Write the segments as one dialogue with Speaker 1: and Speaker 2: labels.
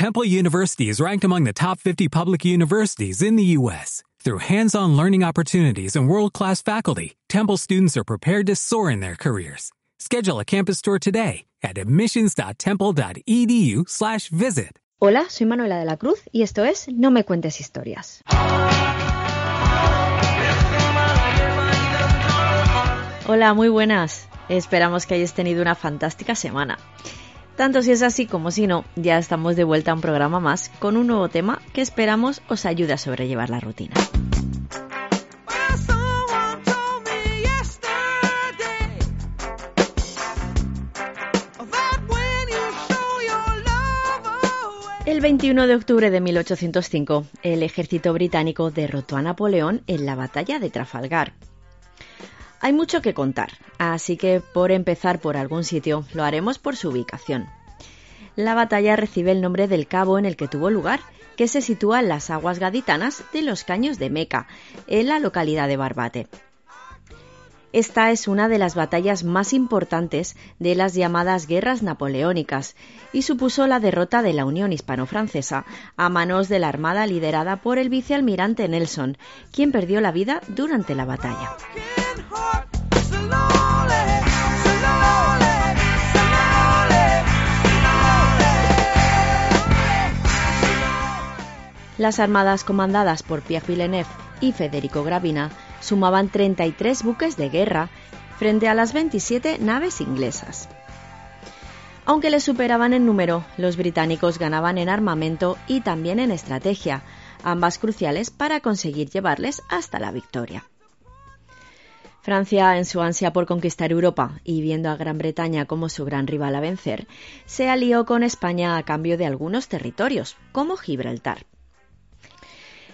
Speaker 1: Temple University is ranked among the top 50 public universities in the U.S. Through hands-on learning opportunities and world-class faculty, Temple students are prepared to soar in their careers. Schedule a campus tour today at admissions.temple.edu/visit.
Speaker 2: Hola, soy Manuela de la Cruz y esto es No me cuentes historias. Hola, muy buenas. Esperamos que hayáis tenido una fantástica semana. Tanto si es así como si no, ya estamos de vuelta a un programa más con un nuevo tema que esperamos os ayude a sobrellevar la rutina. El 21 de octubre de 1805, el ejército británico derrotó a Napoleón en la batalla de Trafalgar, hay mucho que contar, así que por empezar por algún sitio lo haremos por su ubicación. La batalla recibe el nombre del cabo en el que tuvo lugar, que se sitúa en las aguas gaditanas de los Caños de Meca, en la localidad de Barbate. Esta es una de las batallas más importantes de las llamadas guerras napoleónicas y supuso la derrota de la Unión Hispano-Francesa a manos de la armada liderada por el vicealmirante Nelson, quien perdió la vida durante la batalla. Las armadas comandadas por Pierre Villeneuve y Federico Gravina sumaban 33 buques de guerra frente a las 27 naves inglesas. Aunque les superaban en número, los británicos ganaban en armamento y también en estrategia, ambas cruciales para conseguir llevarles hasta la victoria. Francia, en su ansia por conquistar Europa y viendo a Gran Bretaña como su gran rival a vencer, se alió con España a cambio de algunos territorios, como Gibraltar.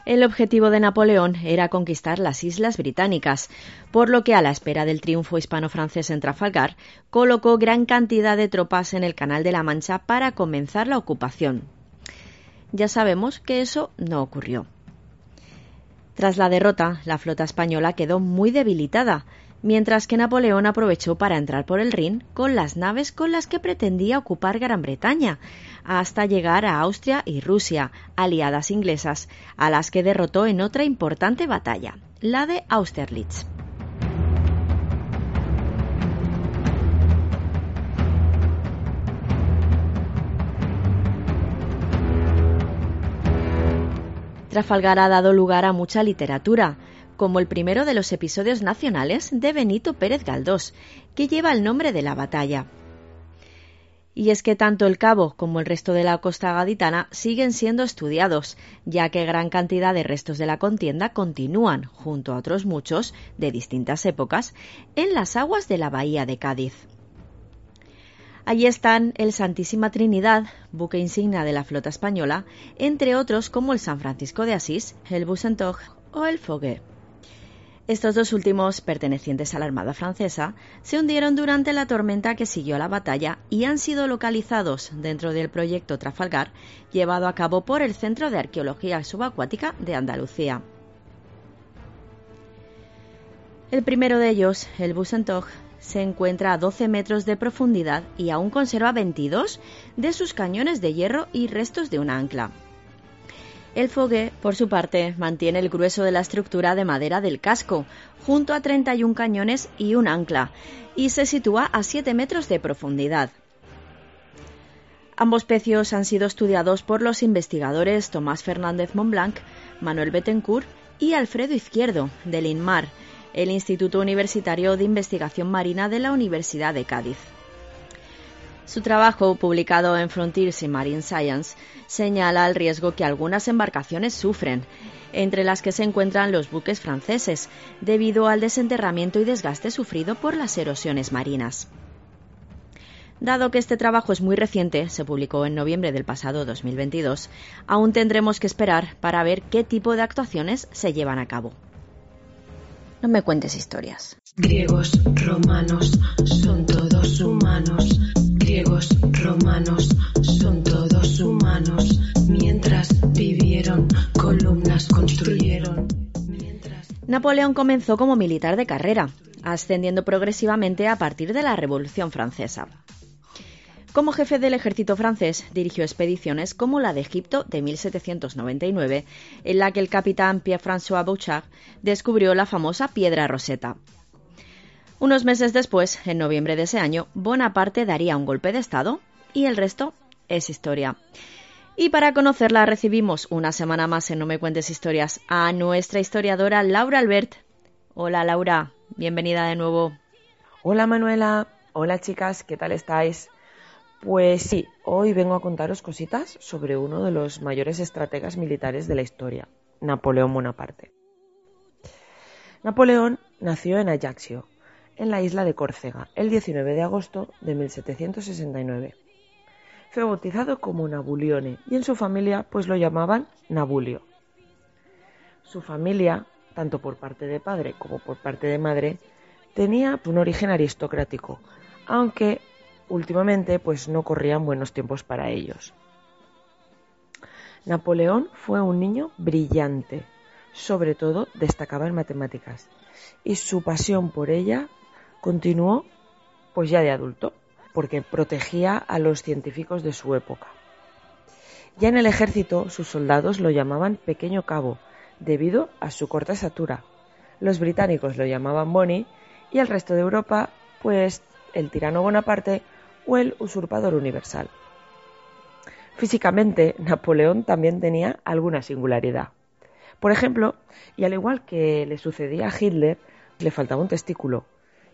Speaker 2: El objetivo de Napoleón era conquistar las islas británicas, por lo que a la espera del triunfo hispano-francés en Trafalgar, colocó gran cantidad de tropas en el Canal de la Mancha para comenzar la ocupación. Ya sabemos que eso no ocurrió. Tras la derrota, la flota española quedó muy debilitada, mientras que Napoleón aprovechó para entrar por el Rin con las naves con las que pretendía ocupar Gran Bretaña, hasta llegar a Austria y Rusia, aliadas inglesas, a las que derrotó en otra importante batalla, la de Austerlitz. Trafalgar ha dado lugar a mucha literatura, como el primero de los episodios nacionales de Benito Pérez Galdós, que lleva el nombre de la batalla. Y es que tanto el cabo como el resto de la costa gaditana siguen siendo estudiados, ya que gran cantidad de restos de la contienda continúan, junto a otros muchos, de distintas épocas, en las aguas de la bahía de Cádiz. Allí están el Santísima Trinidad, buque insignia de la flota española, entre otros como el San Francisco de Asís, el Bucentaure o el Foguet. Estos dos últimos, pertenecientes a la Armada francesa, se hundieron durante la tormenta que siguió a la batalla y han sido localizados dentro del proyecto Trafalgar, llevado a cabo por el Centro de Arqueología Subacuática de Andalucía. El primero de ellos, el Bucentaure, se encuentra a 12 metros de profundidad y aún conserva 22 de sus cañones de hierro y restos de un ancla. El Foguet, por su parte, mantiene el grueso de la estructura de madera del casco, junto a 31 cañones y un ancla, y se sitúa a 7 metros de profundidad. Ambos pecios han sido estudiados por los investigadores Tomás Fernández Montblanc, Manuel Bettencourt y Alfredo Izquierdo, del INMAR, el Instituto Universitario de Investigación Marina de la Universidad de Cádiz. Su trabajo, publicado en Frontiers in Marine Science, señala el riesgo que algunas embarcaciones sufren, entre las que se encuentran los buques franceses, debido al desenterramiento y desgaste sufrido por las erosiones marinas. Dado que este trabajo es muy reciente, se publicó en noviembre del pasado 2022, aún tendremos que esperar para ver qué tipo de actuaciones se llevan a cabo. No me cuentes historias.
Speaker 3: Griegos, romanos, son todos humanos romanos, son todos humanos. Mientras vivieron, columnas construyeron.
Speaker 2: Napoleón comenzó como militar de carrera, ascendiendo progresivamente a partir de la Revolución Francesa. Como jefe del ejército francés, dirigió expediciones como la de Egipto de 1799, en la que el capitán Pierre-François Bouchard descubrió la famosa piedra roseta. Unos meses después, en noviembre de ese año, Bonaparte daría un golpe de Estado y el resto es historia. Y para conocerla recibimos una semana más en No me cuentes historias a nuestra historiadora Laura Albert. Hola Laura, bienvenida de nuevo.
Speaker 4: Hola Manuela, hola chicas, ¿qué tal estáis? Pues sí, hoy vengo a contaros cositas sobre uno de los mayores estrategas militares de la historia, Napoleón Bonaparte. Napoleón nació en Ajaccio, en la isla de Córcega, el 19 de agosto de 1769. Fue bautizado como Nabulione y en su familia pues lo llamaban Nabulio. Su familia, tanto por parte de padre como por parte de madre, tenía un origen aristocrático, aunque últimamente pues no corrían buenos tiempos para ellos. Napoleón fue un niño brillante, sobre todo destacaba en matemáticas, y su pasión por ella continuó pues ya de adulto, porque protegía a los científicos de su época. Ya en el ejército sus soldados lo llamaban Pequeño Cabo, debido a su corta estatura. Los británicos lo llamaban Bonnie y el resto de Europa, pues el tirano Bonaparte o el usurpador universal. Físicamente, Napoleón también tenía alguna singularidad. Por ejemplo, y al igual que le sucedía a Hitler, le faltaba un testículo,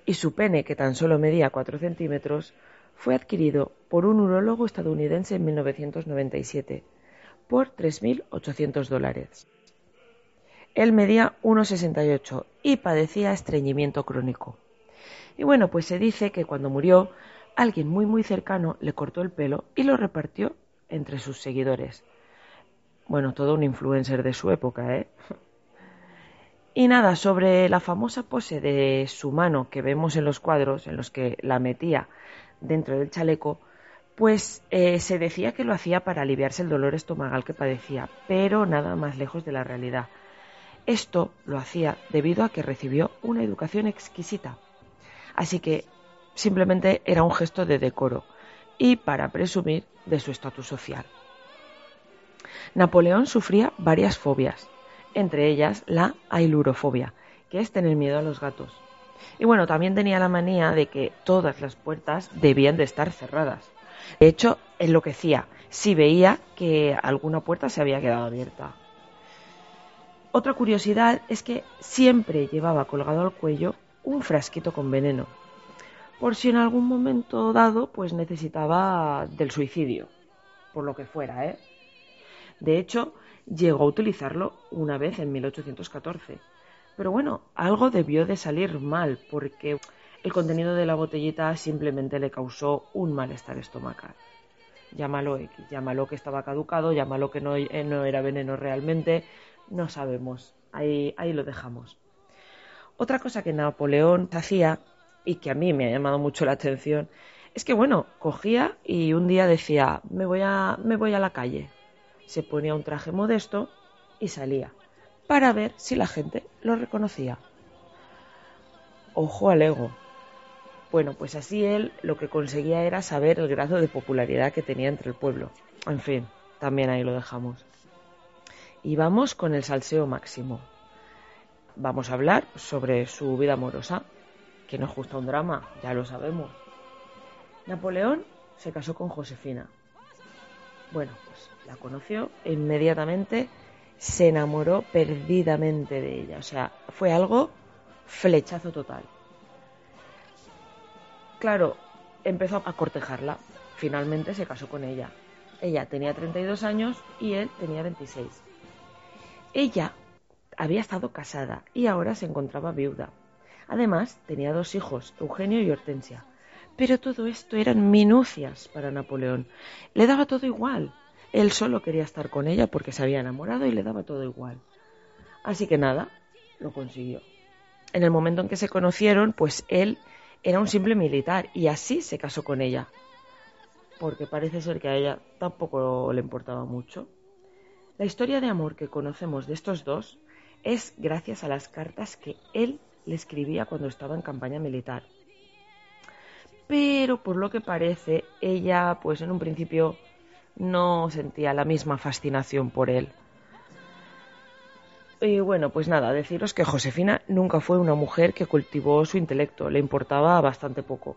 Speaker 4: y su pene, que tan solo medía 4 centímetros, fue adquirido por un urólogo estadounidense en 1997 por 3.800 dólares. Él medía 1,68 y padecía estreñimiento crónico. Y bueno, pues se dice que cuando murió alguien muy muy cercano le cortó el pelo y lo repartió entre sus seguidores. Bueno, todo un influencer de su época, ¿eh? Y nada, sobre la famosa pose de su mano que vemos en los cuadros, en los que la metía dentro del chaleco, pues eh, se decía que lo hacía para aliviarse el dolor estomagal que padecía, pero nada más lejos de la realidad. Esto lo hacía debido a que recibió una educación exquisita. Así que simplemente era un gesto de decoro y para presumir de su estatus social. Napoleón sufría varias fobias, entre ellas la ailurofobia, que es tener miedo a los gatos. Y bueno, también tenía la manía de que todas las puertas debían de estar cerradas. De hecho, enloquecía si veía que alguna puerta se había quedado abierta. Otra curiosidad es que siempre llevaba colgado al cuello un frasquito con veneno, por si en algún momento dado pues necesitaba del suicidio, por lo que fuera, ¿eh? De hecho, llegó a utilizarlo una vez en 1814. Pero bueno, algo debió de salir mal, porque el contenido de la botellita simplemente le causó un malestar estomacal. Llámalo que estaba caducado, llámalo que no, eh, no era veneno realmente, no sabemos. Ahí, ahí lo dejamos. Otra cosa que Napoleón hacía y que a mí me ha llamado mucho la atención, es que bueno, cogía y un día decía, me voy a, me voy a la calle. Se ponía un traje modesto y salía, para ver si la gente lo reconocía. Ojo al ego. Bueno, pues así él lo que conseguía era saber el grado de popularidad que tenía entre el pueblo. En fin, también ahí lo dejamos. Y vamos con el salseo máximo. Vamos a hablar sobre su vida amorosa, que nos gusta un drama, ya lo sabemos. Napoleón se casó con Josefina. Bueno, pues la conoció inmediatamente se enamoró perdidamente de ella. O sea, fue algo flechazo total. Claro, empezó a cortejarla. Finalmente se casó con ella. Ella tenía 32 años y él tenía 26. Ella había estado casada y ahora se encontraba viuda. Además, tenía dos hijos, Eugenio y Hortensia. Pero todo esto eran minucias para Napoleón. Le daba todo igual. Él solo quería estar con ella porque se había enamorado y le daba todo igual. Así que nada, lo consiguió. En el momento en que se conocieron, pues él era un simple militar y así se casó con ella. Porque parece ser que a ella tampoco le importaba mucho. La historia de amor que conocemos de estos dos es gracias a las cartas que él le escribía cuando estaba en campaña militar. Pero por lo que parece ella pues en un principio no sentía la misma fascinación por él. Y bueno, pues nada, deciros que Josefina nunca fue una mujer que cultivó su intelecto, le importaba bastante poco.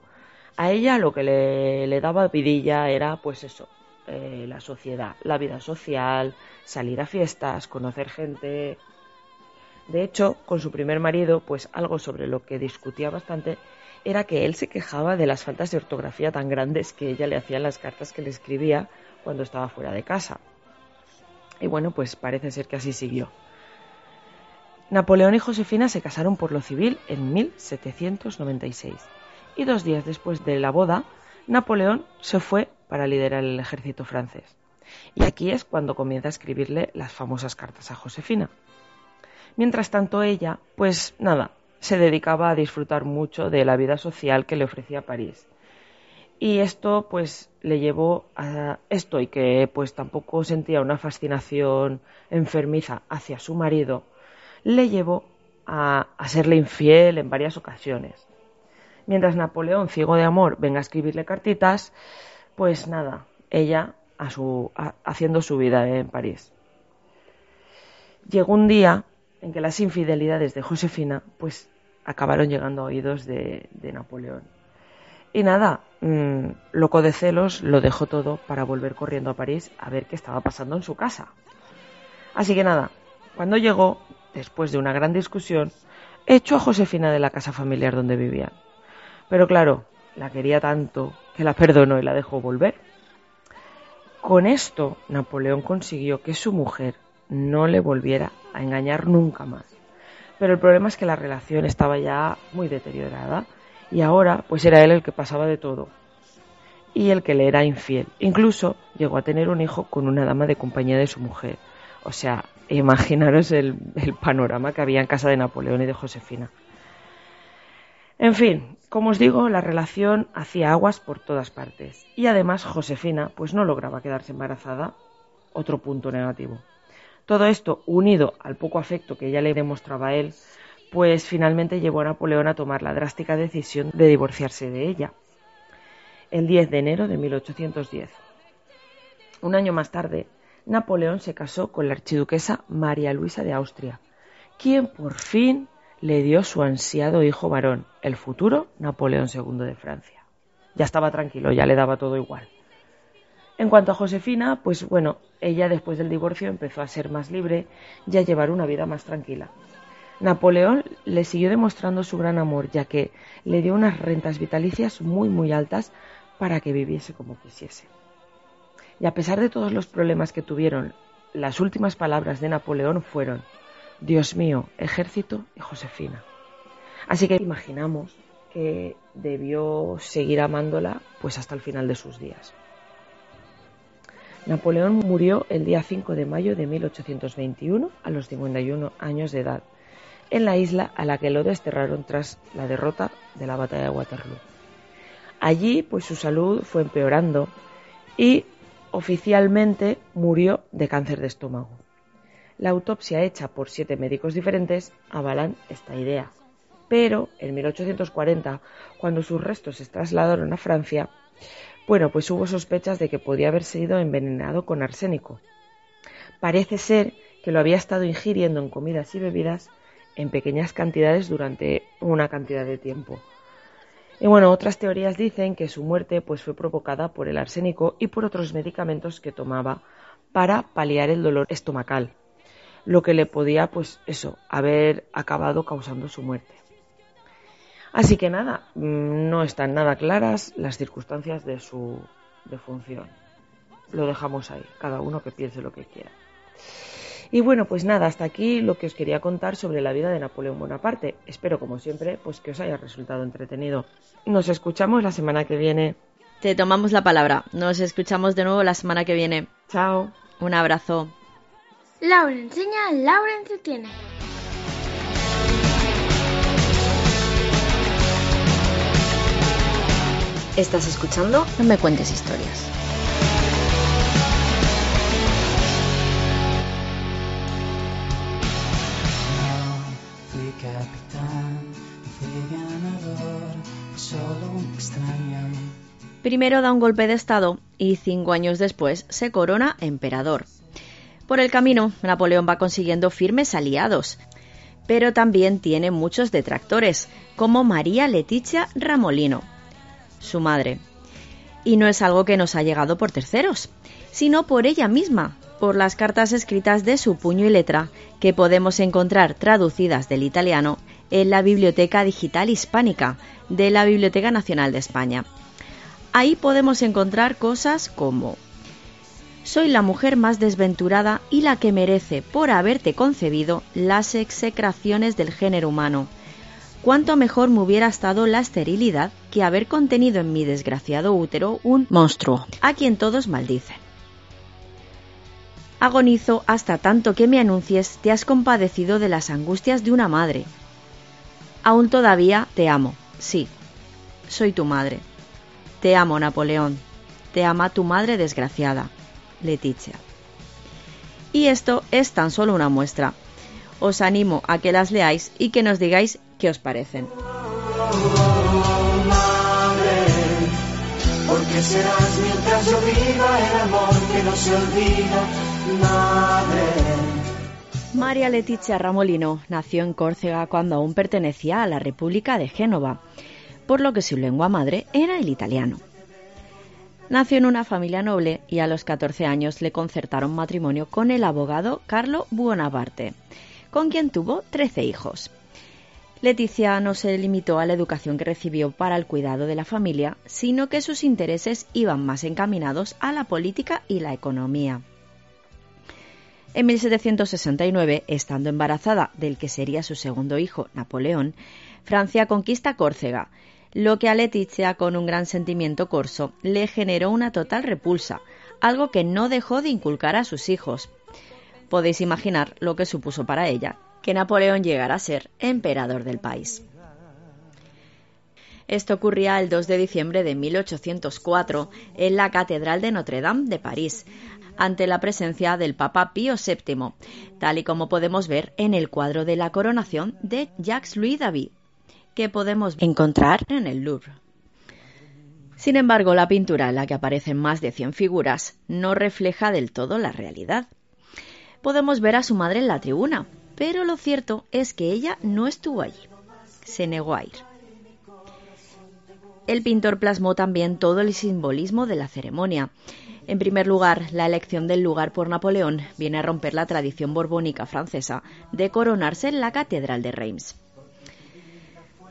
Speaker 4: A ella lo que le, daba vidilla era pues eso, eh, la sociedad, la vida social, salir a fiestas, conocer gente. De hecho, con su primer marido, pues algo sobre lo que discutía bastante era que él se quejaba de las faltas de ortografía tan grandes que ella le hacía en las cartas que le escribía cuando estaba fuera de casa. Y bueno, pues parece ser que así siguió. Napoleón y Josefina se casaron por lo civil en 1796 y dos días después de la boda, Napoleón se fue para liderar el ejército francés. Y aquí es cuando comienza a escribirle las famosas cartas a Josefina. Mientras tanto ella, pues nada, se dedicaba a disfrutar mucho de la vida social que le ofrecía París. Y esto pues le llevó a esto y que pues tampoco sentía una fascinación enfermiza hacia su marido, le llevó a, serle infiel en varias ocasiones. Mientras Napoleón, ciego de amor, venga a escribirle cartitas, pues nada, ella a su, haciendo su vida en París. Llegó un día en que las infidelidades de Josefina pues acabaron llegando a oídos de, Napoleón. Y nada, mm, loco de celos, lo dejó todo para volver corriendo a París a ver qué estaba pasando en su casa. Así que nada, cuando llegó, después de una gran discusión, echó a Josefina de la casa familiar donde vivían. Pero claro, la quería tanto que la perdonó y la dejó volver. Con esto, Napoleón consiguió que su mujer no le volviera a engañar nunca más. Pero el problema es que la relación estaba ya muy deteriorada y ahora pues era él el que pasaba de todo y el que le era infiel. Incluso llegó a tener un hijo con una dama de compañía de su mujer. O sea, imaginaros el, panorama que había en casa de Napoleón y de Josefina. En fin, como os digo, la relación hacía aguas por todas partes. Y además Josefina pues no lograba quedarse embarazada. Otro punto negativo. Todo esto, unido al poco afecto que ella le demostraba a él, pues finalmente llevó a Napoleón a tomar la drástica decisión de divorciarse de ella. El 10 de enero de 1810. Un año más tarde, Napoleón se casó con la archiduquesa María Luisa de Austria, quien por fin le dio su ansiado hijo varón, el futuro Napoleón II de Francia. Ya estaba tranquilo, ya le daba todo igual. En cuanto a Josefina, pues bueno, ella después del divorcio empezó a ser más libre y a llevar una vida más tranquila. Napoleón le siguió demostrando su gran amor, ya que le dio unas rentas vitalicias muy muy altas para que viviese como quisiese. Y a pesar de todos los problemas que tuvieron, las últimas palabras de Napoleón fueron Dios mío, ejército y Josefina. Así que imaginamos que debió seguir amándola pues hasta el final de sus días. Napoleón murió el día 5 de mayo de 1821 a los 51 años de edad en la isla a la que lo desterraron tras la derrota de la batalla de Waterloo. Allí pues su salud fue empeorando y oficialmente murió de cáncer de estómago. La autopsia hecha por siete médicos diferentes avalan esta idea. Pero en 1840, cuando sus restos se trasladaron a Francia, bueno, pues hubo sospechas de que podía haber sido envenenado con arsénico. Parece ser que lo había estado ingiriendo en comidas y bebidas en pequeñas cantidades durante una cantidad de tiempo. Y bueno, otras teorías dicen que su muerte pues fue provocada por el arsénico y por otros medicamentos que tomaba para paliar el dolor estomacal, lo que le podía pues eso, haber acabado causando su muerte. Así que nada, mm, no están nada claras las circunstancias de su defunción. Lo dejamos ahí, cada uno que piense lo que quiera. Y bueno, pues nada, hasta aquí lo que os quería contar sobre la vida de Napoleón Bonaparte. Espero, como siempre, pues que os haya resultado entretenido. Nos escuchamos la semana que viene.
Speaker 2: Te tomamos la palabra. Nos escuchamos de nuevo la semana que viene.
Speaker 4: Chao.
Speaker 2: Un abrazo.
Speaker 5: Laura enseña, Laura entretiene.
Speaker 2: Estás escuchando No me cuentes historias.
Speaker 6: capitán, fui ganador, solo un extraño
Speaker 2: Primero da un golpe de Estado y cinco años después se corona emperador. Por el camino, Napoleón va consiguiendo firmes aliados, pero también tiene muchos detractores, como María Leticia Ramolino, su madre. Y no es algo que nos ha llegado por terceros, sino por ella misma, por las cartas escritas de su puño y letra que podemos encontrar traducidas del italiano en la Biblioteca Digital Hispánica de la Biblioteca Nacional de España. Ahí podemos encontrar cosas como Soy la mujer más desventurada y la que merece, por haberte concebido, las execraciones del género humano. Cuánto mejor me hubiera estado la esterilidad que haber contenido en mi desgraciado útero un monstruo, a quien todos maldicen. Agonizo hasta tanto que me anuncies te has compadecido de las angustias de una madre. Aún todavía te amo, sí, soy tu madre. Te amo, Napoleón. Te ama tu madre desgraciada, Leticia. Y esto es tan solo una muestra. Os animo a que las leáis y que nos digáis qué os parecen. porque serás mientras yo viva el amor que no se olvida, madre. María Leticia Ramolino nació en Córcega cuando aún pertenecía a la República de Génova por lo que su lengua madre era el italiano. Nació en una familia noble y a los 14 años le concertaron matrimonio con el abogado Carlo Buonaparte, con quien tuvo 13 hijos. Leticia no se limitó a la educación que recibió para el cuidado de la familia, sino que sus intereses iban más encaminados a la política y la economía. En 1769, estando embarazada del que sería su segundo hijo, Napoleón, Francia conquista Córcega, lo que a Leticia, con un gran sentimiento corso, le generó una total repulsa, algo que no dejó de inculcar a sus hijos. Podéis imaginar lo que supuso para ella que Napoleón llegara a ser emperador del país. Esto ocurría el 2 de diciembre de 1804 en la Catedral de Notre Dame de París, ante la presencia del Papa Pío VII, tal y como podemos ver en el cuadro de la coronación de Jacques-Louis David, que podemos encontrar en el Louvre. Sin embargo, la pintura en la que aparecen más de 100 figuras no refleja del todo la realidad. Podemos ver a su madre en la tribuna, pero lo cierto es que ella no estuvo allí. Se negó a ir. El pintor plasmó también todo el simbolismo de la ceremonia. En primer lugar, la elección del lugar por Napoleón viene a romper la tradición borbónica francesa de coronarse en la Catedral de Reims.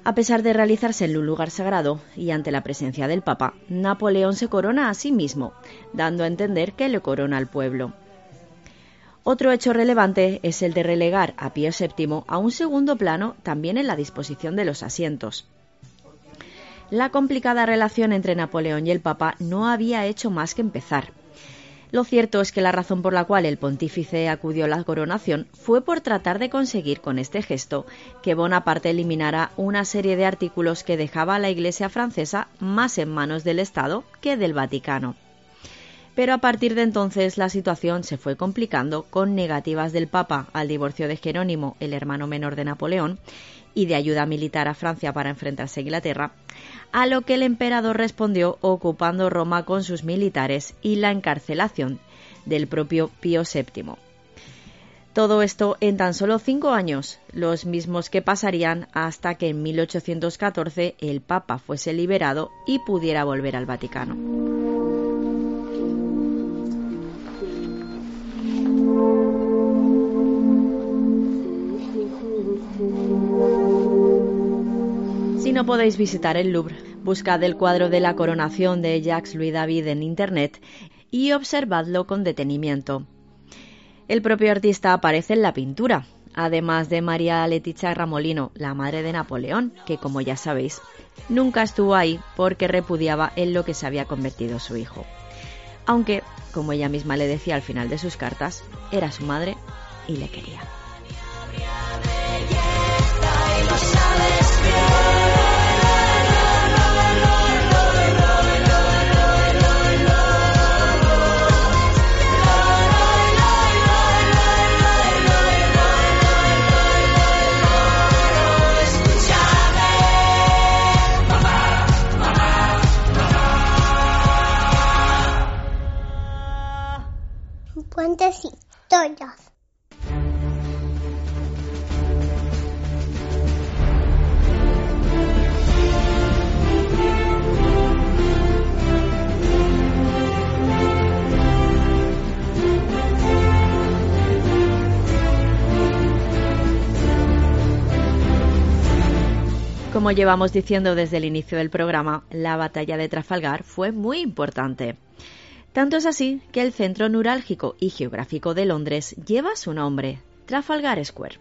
Speaker 2: A pesar de realizarse en un lugar sagrado y ante la presencia del Papa, Napoleón se corona a sí mismo, dando a entender que le corona al pueblo. Otro hecho relevante es el de relegar a Pío VII a un segundo plano también en la disposición de los asientos. La complicada relación entre Napoleón y el Papa no había hecho más que empezar. Lo cierto es que la razón por la cual el pontífice acudió a la coronación fue por tratar de conseguir con este gesto que Bonaparte eliminara una serie de artículos que dejaba a la Iglesia francesa más en manos del Estado que del Vaticano. Pero a partir de entonces la situación se fue complicando con negativas del Papa al divorcio de Jerónimo, el hermano menor de Napoleón, y de ayuda militar a Francia para enfrentarse a Inglaterra, a lo que el emperador respondió ocupando Roma con sus militares y la encarcelación del propio Pío VII. Todo esto en tan solo cinco años, los mismos que pasarían hasta que en 1814 el Papa fuese liberado y pudiera volver al Vaticano. No podéis visitar el Louvre, buscad el cuadro de la coronación de Jacques-Louis David en Internet y observadlo con detenimiento. El propio artista aparece en la pintura, además de María Leticia Ramolino, la madre de Napoleón, que como ya sabéis, nunca estuvo ahí porque repudiaba en lo que se había convertido su hijo. Aunque, como ella misma le decía al final de sus cartas, era su madre y le quería. Como llevamos diciendo desde el inicio del programa, la batalla de Trafalgar fue muy importante. Tanto es así que el centro neurálgico y geográfico de Londres lleva su nombre, Trafalgar Square.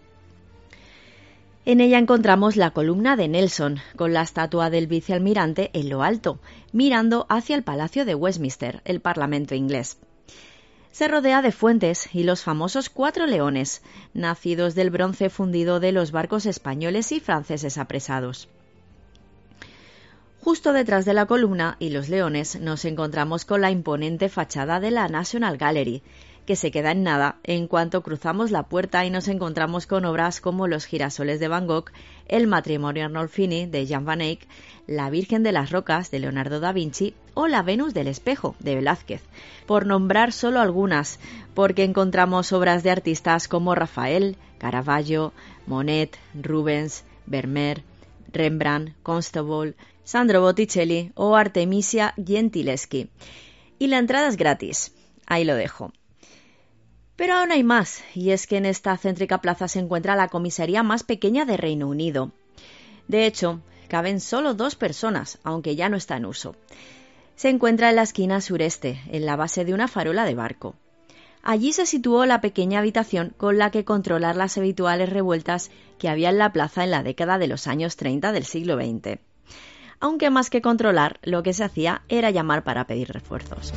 Speaker 2: En ella encontramos la columna de Nelson, con la estatua del vicealmirante en lo alto, mirando hacia el Palacio de Westminster, el Parlamento inglés se rodea de fuentes y los famosos cuatro leones, nacidos del bronce fundido de los barcos españoles y franceses apresados. Justo detrás de la columna y los leones nos encontramos con la imponente fachada de la National Gallery, que se queda en nada. En cuanto cruzamos la puerta y nos encontramos con obras como Los girasoles de Van Gogh, El matrimonio Arnolfini de Jan van Eyck, La Virgen de las Rocas de Leonardo da Vinci o La Venus del Espejo de Velázquez, por nombrar solo algunas, porque encontramos obras de artistas como Rafael, Caravaggio, Monet, Rubens, Vermeer, Rembrandt, Constable, Sandro Botticelli o Artemisia Gentileschi. Y la entrada es gratis. Ahí lo dejo. Pero aún hay más, y es que en esta céntrica plaza se encuentra la comisaría más pequeña de Reino Unido. De hecho, caben solo dos personas, aunque ya no está en uso. Se encuentra en la esquina sureste, en la base de una farola de barco. Allí se situó la pequeña habitación con la que controlar las habituales revueltas que había en la plaza en la década de los años 30 del siglo XX. Aunque más que controlar, lo que se hacía era llamar para pedir refuerzos.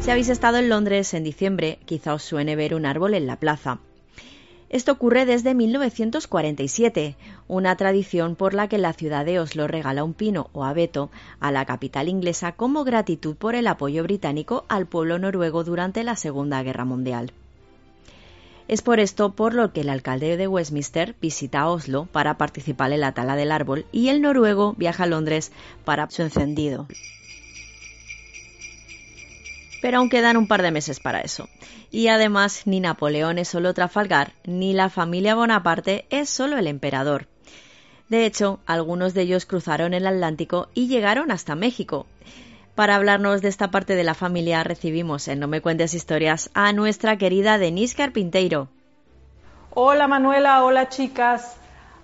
Speaker 2: Si habéis estado en Londres en diciembre, quizá os suene ver un árbol en la plaza. Esto ocurre desde 1947, una tradición por la que la ciudad de Oslo regala un pino o abeto a la capital inglesa como gratitud por el apoyo británico al pueblo noruego durante la Segunda Guerra Mundial. Es por esto por lo que el alcalde de Westminster visita Oslo para participar en la tala del árbol y el noruego viaja a Londres para su encendido pero aún quedan un par de meses para eso. Y además, ni Napoleón es solo Trafalgar, ni la familia Bonaparte es solo el emperador. De hecho, algunos de ellos cruzaron el Atlántico y llegaron hasta México. Para hablarnos de esta parte de la familia recibimos en No me cuentes historias a nuestra querida Denise Carpinteiro.
Speaker 7: Hola Manuela, hola chicas.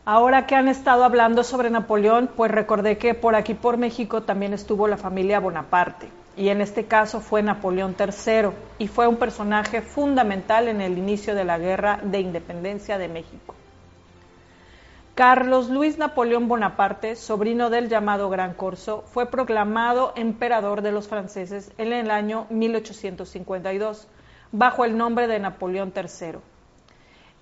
Speaker 7: Ahora que han estado hablando sobre Napoleón, pues recordé que por aquí por México también estuvo la familia Bonaparte y en este caso fue Napoleón III, y fue un personaje fundamental en el inicio de la Guerra de Independencia de México. Carlos Luis Napoleón Bonaparte, sobrino del llamado Gran Corso, fue proclamado emperador de los franceses en el año 1852, bajo el nombre de Napoleón III.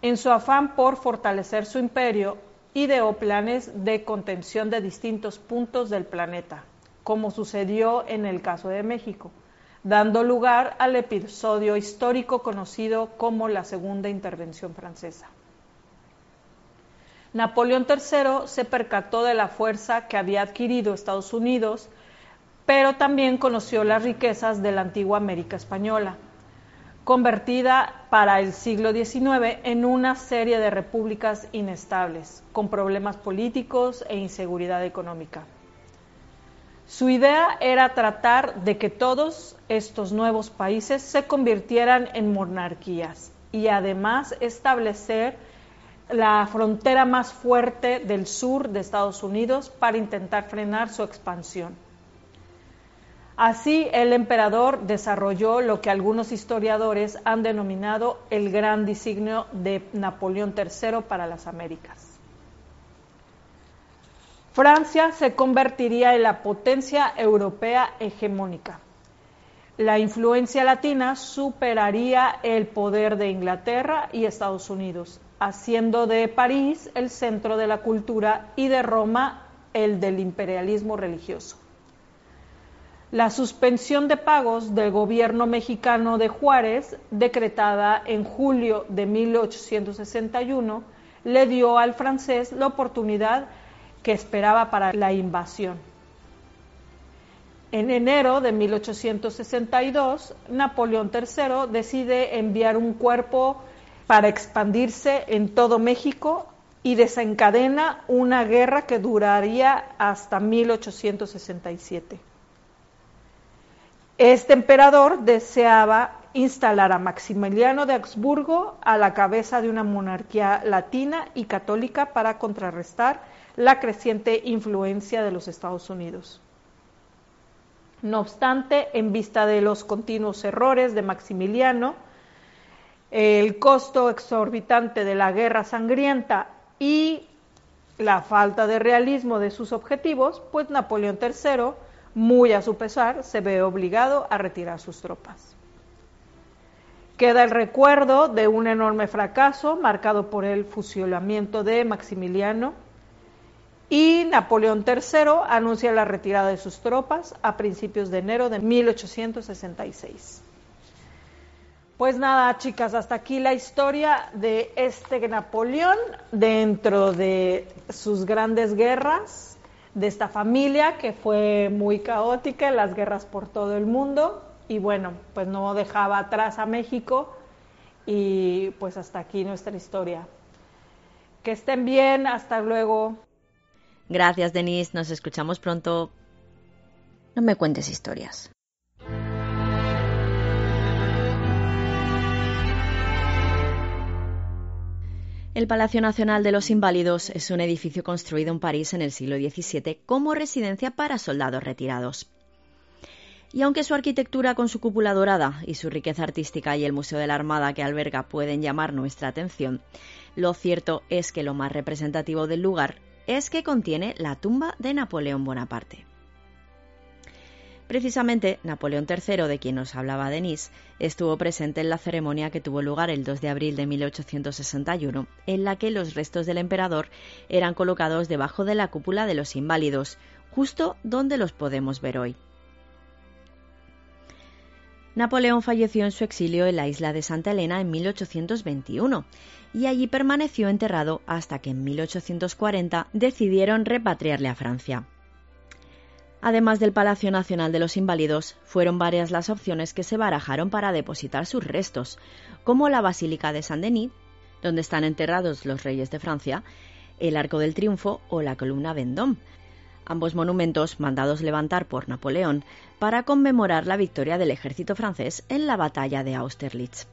Speaker 7: En su afán por fortalecer su imperio, ideó planes de contención de distintos puntos del planeta, como sucedió en el caso de México, dando lugar al episodio histórico conocido como la Segunda Intervención Francesa. Napoleón III se percató de la fuerza que había adquirido Estados Unidos, pero también conoció las riquezas de la antigua América Española, convertida para el siglo XIX en una serie de repúblicas inestables, con problemas políticos e inseguridad económica. Su idea era tratar de que todos estos nuevos países se convirtieran en monarquías y además establecer la frontera más fuerte del sur de Estados Unidos para intentar frenar su expansión. Así, el emperador desarrolló lo que algunos historiadores han denominado el gran designio de Napoleón III para las Américas. Francia se convertiría en la potencia europea hegemónica. La influencia latina superaría el poder de Inglaterra y Estados Unidos, haciendo de París el centro de la cultura y de Roma el del imperialismo religioso. La suspensión de pagos del gobierno mexicano de Juárez, decretada en julio de 1861, le dio al francés la oportunidad que esperaba para la invasión. En enero de 1862, Napoleón III decide enviar un cuerpo para expandirse en todo México y desencadena una guerra que duraría hasta 1867. Este emperador deseaba instalar a Maximiliano de Habsburgo a la cabeza de una monarquía latina y católica para contrarrestar la creciente influencia de los Estados Unidos. No obstante, en vista de los continuos errores de Maximiliano, el costo exorbitante de la guerra sangrienta y la falta de realismo de sus objetivos, pues Napoleón III, muy a su pesar, se ve obligado a retirar sus tropas. Queda el recuerdo de un enorme fracaso marcado por el fusilamiento de Maximiliano y Napoleón III anuncia la retirada de sus tropas a principios de enero de 1866. Pues nada, chicas, hasta aquí la historia de este Napoleón dentro de sus grandes guerras, de esta familia que fue muy caótica en las guerras por todo el mundo y bueno, pues no dejaba atrás a México y pues hasta aquí nuestra historia. Que estén bien, hasta luego.
Speaker 2: Gracias, Denise, nos escuchamos pronto. No me cuentes historias. El Palacio Nacional de los Inválidos es un edificio construido en París en el siglo XVII como residencia para soldados retirados. Y aunque su arquitectura con su cúpula dorada y su riqueza artística y el Museo de la Armada que alberga pueden llamar nuestra atención, lo cierto es que lo más representativo del lugar es que contiene la tumba de Napoleón Bonaparte. Precisamente, Napoleón III, de quien nos hablaba Denis, estuvo presente en la ceremonia que tuvo lugar el 2 de abril de 1861, en la que los restos del emperador eran colocados debajo de la cúpula de los inválidos, justo donde los podemos ver hoy. Napoleón falleció en su exilio en la isla de Santa Elena en 1821 y allí permaneció enterrado hasta que en 1840 decidieron repatriarle a Francia. Además del Palacio Nacional de los Inválidos, fueron varias las opciones que se barajaron para depositar sus restos, como la Basílica de Saint-Denis, donde están enterrados los reyes de Francia, el Arco del Triunfo o la Columna Vendôme, ambos monumentos mandados levantar por Napoleón para conmemorar la victoria del ejército francés en la batalla de Austerlitz.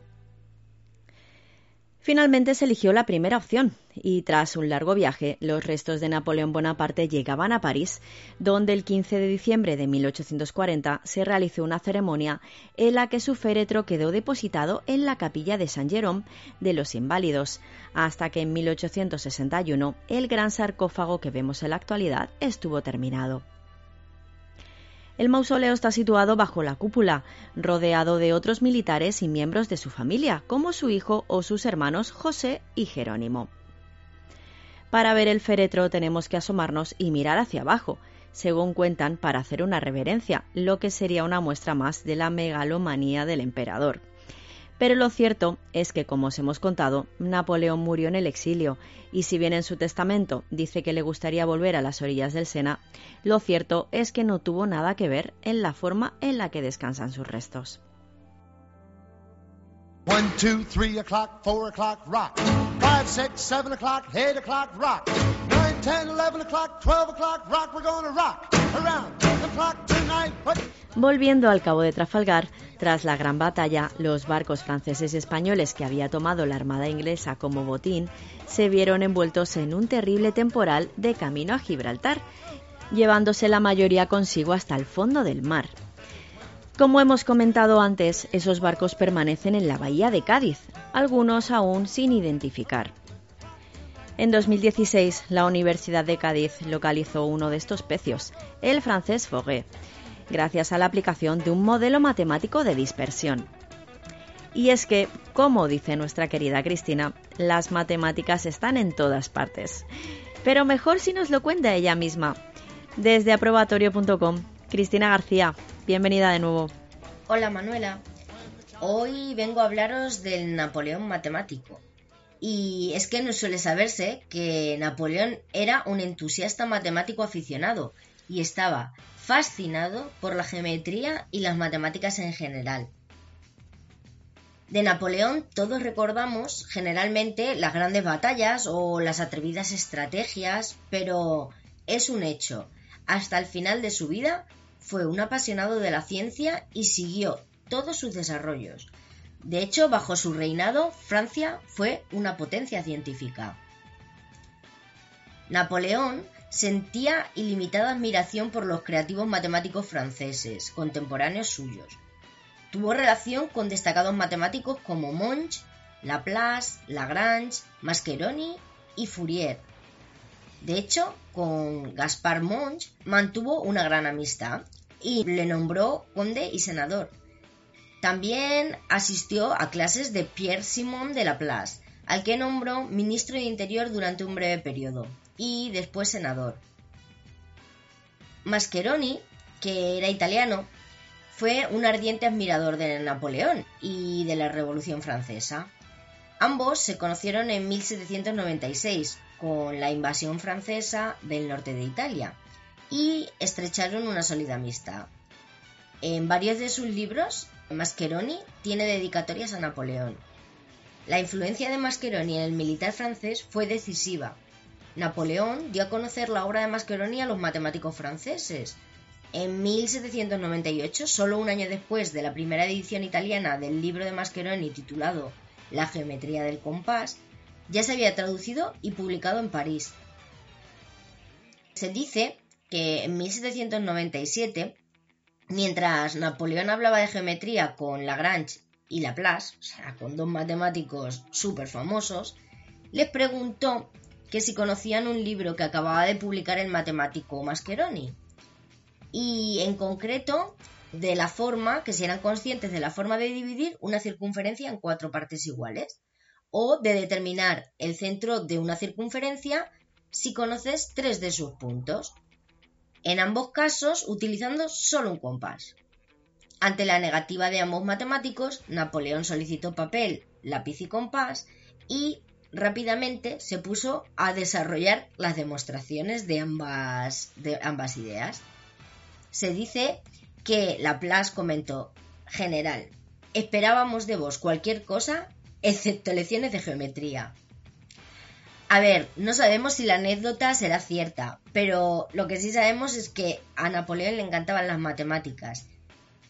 Speaker 2: Finalmente se eligió la primera opción y tras un largo viaje los restos de Napoleón Bonaparte llegaban a París, donde el 15 de diciembre de 1840 se realizó una ceremonia en la que su féretro quedó depositado en la capilla de San Jerome de los Inválidos, hasta que en 1861 el gran sarcófago que vemos en la actualidad estuvo terminado. El mausoleo está situado bajo la cúpula, rodeado de otros militares y miembros de su familia, como su hijo o sus hermanos José y Jerónimo. Para ver el féretro tenemos que asomarnos y mirar hacia abajo, según cuentan, para hacer una reverencia, lo que sería una muestra más de la megalomanía del emperador. Pero lo cierto es que, como os hemos contado, Napoleón murió en el exilio, y si bien en su testamento dice que le gustaría volver a las orillas del Sena, lo cierto es que no tuvo nada que ver en la forma en la que descansan sus restos. Volviendo al cabo de Trafalgar, tras la gran batalla, los barcos franceses y españoles que había tomado la Armada inglesa como botín se vieron envueltos en un terrible temporal de camino a Gibraltar, llevándose la mayoría consigo hasta el fondo del mar. Como hemos comentado antes, esos barcos permanecen en la bahía de Cádiz, algunos aún sin identificar. En 2016, la Universidad de Cádiz localizó uno de estos pecios, el francés Foguet, gracias a la aplicación de un modelo matemático de dispersión. Y es que, como dice nuestra querida Cristina, las matemáticas están en todas partes. Pero mejor si nos lo cuenta ella misma. Desde aprobatorio.com, Cristina García, bienvenida de nuevo.
Speaker 6: Hola Manuela, hoy vengo a hablaros del Napoleón matemático. Y es que no suele saberse que Napoleón era un entusiasta matemático aficionado y estaba fascinado por la geometría y las matemáticas en general. De Napoleón todos recordamos generalmente las grandes batallas o las atrevidas estrategias, pero es un hecho. Hasta el final de su vida fue un apasionado de la ciencia y siguió todos sus desarrollos. De hecho, bajo su reinado, Francia fue una potencia científica. Napoleón sentía ilimitada admiración por los creativos matemáticos franceses, contemporáneos suyos. Tuvo relación con destacados matemáticos como Monge, Laplace, Lagrange, Mascheroni y Fourier. De hecho, con Gaspard Monge mantuvo una gran amistad y le nombró conde y senador. También asistió a clases de Pierre Simon de Laplace, al que nombró ministro de Interior durante un breve periodo y después senador. Mascheroni, que era italiano, fue un ardiente admirador de Napoleón y de la Revolución Francesa. Ambos se conocieron en 1796 con la invasión francesa del norte de Italia y estrecharon una sólida amistad. En varios de sus libros, Mascheroni tiene dedicatorias a Napoleón. La influencia de Mascheroni en el militar francés fue decisiva. Napoleón dio a conocer la obra de Mascheroni a los matemáticos franceses. En 1798, solo un año después de la primera edición italiana del libro de Mascheroni titulado La geometría del compás, ya se había traducido y publicado en París. Se dice que en 1797, mientras Napoleón hablaba de geometría con Lagrange y Laplace, o sea, con dos matemáticos súper famosos, les preguntó que si conocían un libro que acababa de publicar el matemático Mascheroni. Y en concreto, de la forma, que si eran conscientes de la forma de dividir una circunferencia en cuatro partes iguales, o de determinar el centro de una circunferencia si conoces tres de sus puntos en ambos casos utilizando solo un compás. Ante la negativa de ambos matemáticos, Napoleón solicitó papel, lápiz y compás y rápidamente se puso a desarrollar las demostraciones de ambas, de ambas ideas. Se dice que Laplace comentó, General, esperábamos de vos cualquier cosa excepto lecciones de geometría. A ver, no sabemos si la anécdota será cierta, pero lo que sí sabemos es que a Napoleón le encantaban las matemáticas.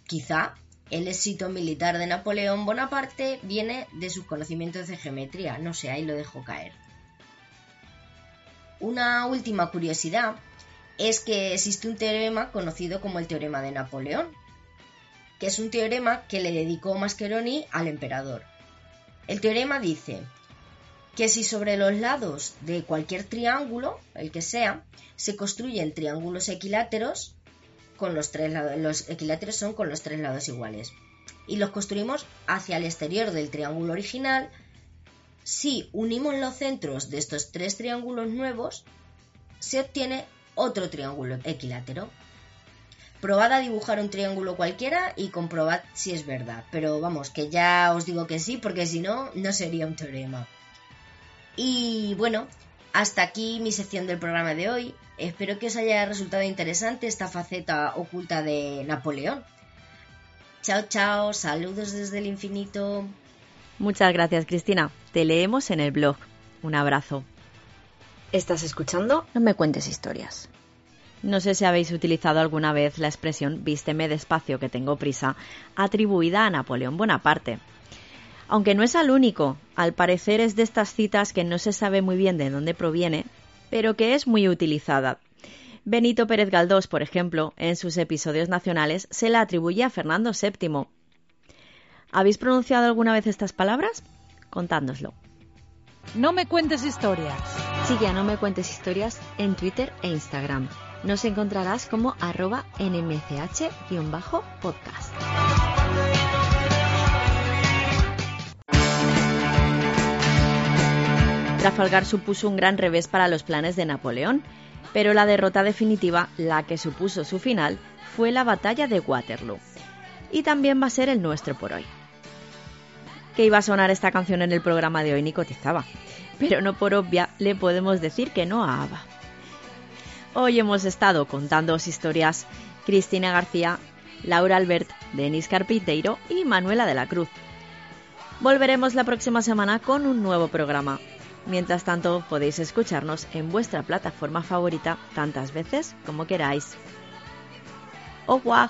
Speaker 6: Quizá el éxito militar de Napoleón Bonaparte viene de sus conocimientos de geometría, no sé, ahí lo dejo caer. Una última curiosidad es que existe un teorema conocido como el teorema de Napoleón, que es un teorema que le dedicó Mascheroni al emperador. El teorema dice que si sobre los lados de cualquier triángulo, el que sea, se construyen triángulos equiláteros, con los tres lados, los equiláteros son con los tres lados iguales, y los construimos hacia el exterior del triángulo original, si unimos los centros de estos tres triángulos nuevos, se obtiene otro triángulo equilátero. Probad a dibujar un triángulo cualquiera y comprobad si es verdad. Pero vamos, que ya os digo que sí, porque si no, no sería un teorema. Y bueno, hasta aquí mi sección del programa de hoy. Espero que os haya resultado interesante esta faceta oculta de Napoleón. Chao, chao, saludos desde el infinito.
Speaker 2: Muchas gracias, Cristina. Te leemos en el blog. Un abrazo.
Speaker 8: ¿Estás escuchando?
Speaker 2: No me cuentes historias. No sé si habéis utilizado alguna vez la expresión vísteme despacio que tengo prisa, atribuida a Napoleón Bonaparte aunque no es al único, al parecer es de estas citas que no se sabe muy bien de dónde proviene, pero que es muy utilizada. Benito Pérez Galdós, por ejemplo, en sus episodios nacionales se la atribuye a Fernando VII. ¿Habéis pronunciado alguna vez estas palabras? Contándoslo.
Speaker 9: No me cuentes historias.
Speaker 2: Sigue a No me cuentes historias en Twitter e Instagram. Nos encontrarás como arroba nmch-podcast. Trafalgar supuso un gran revés para los planes de Napoleón, pero la derrota definitiva, la que supuso su final, fue la batalla de Waterloo. Y también va a ser el nuestro por hoy. Que iba a sonar esta canción en el programa de hoy ni cotizaba, pero no por obvia le podemos decir que no a Ava.
Speaker 10: Hoy hemos estado contándoos historias Cristina García, Laura Albert, Denis Carpinteiro y Manuela de la Cruz. Volveremos la próxima semana con un nuevo programa. Mientras tanto, podéis escucharnos en vuestra plataforma favorita tantas veces como queráis. Au revoir.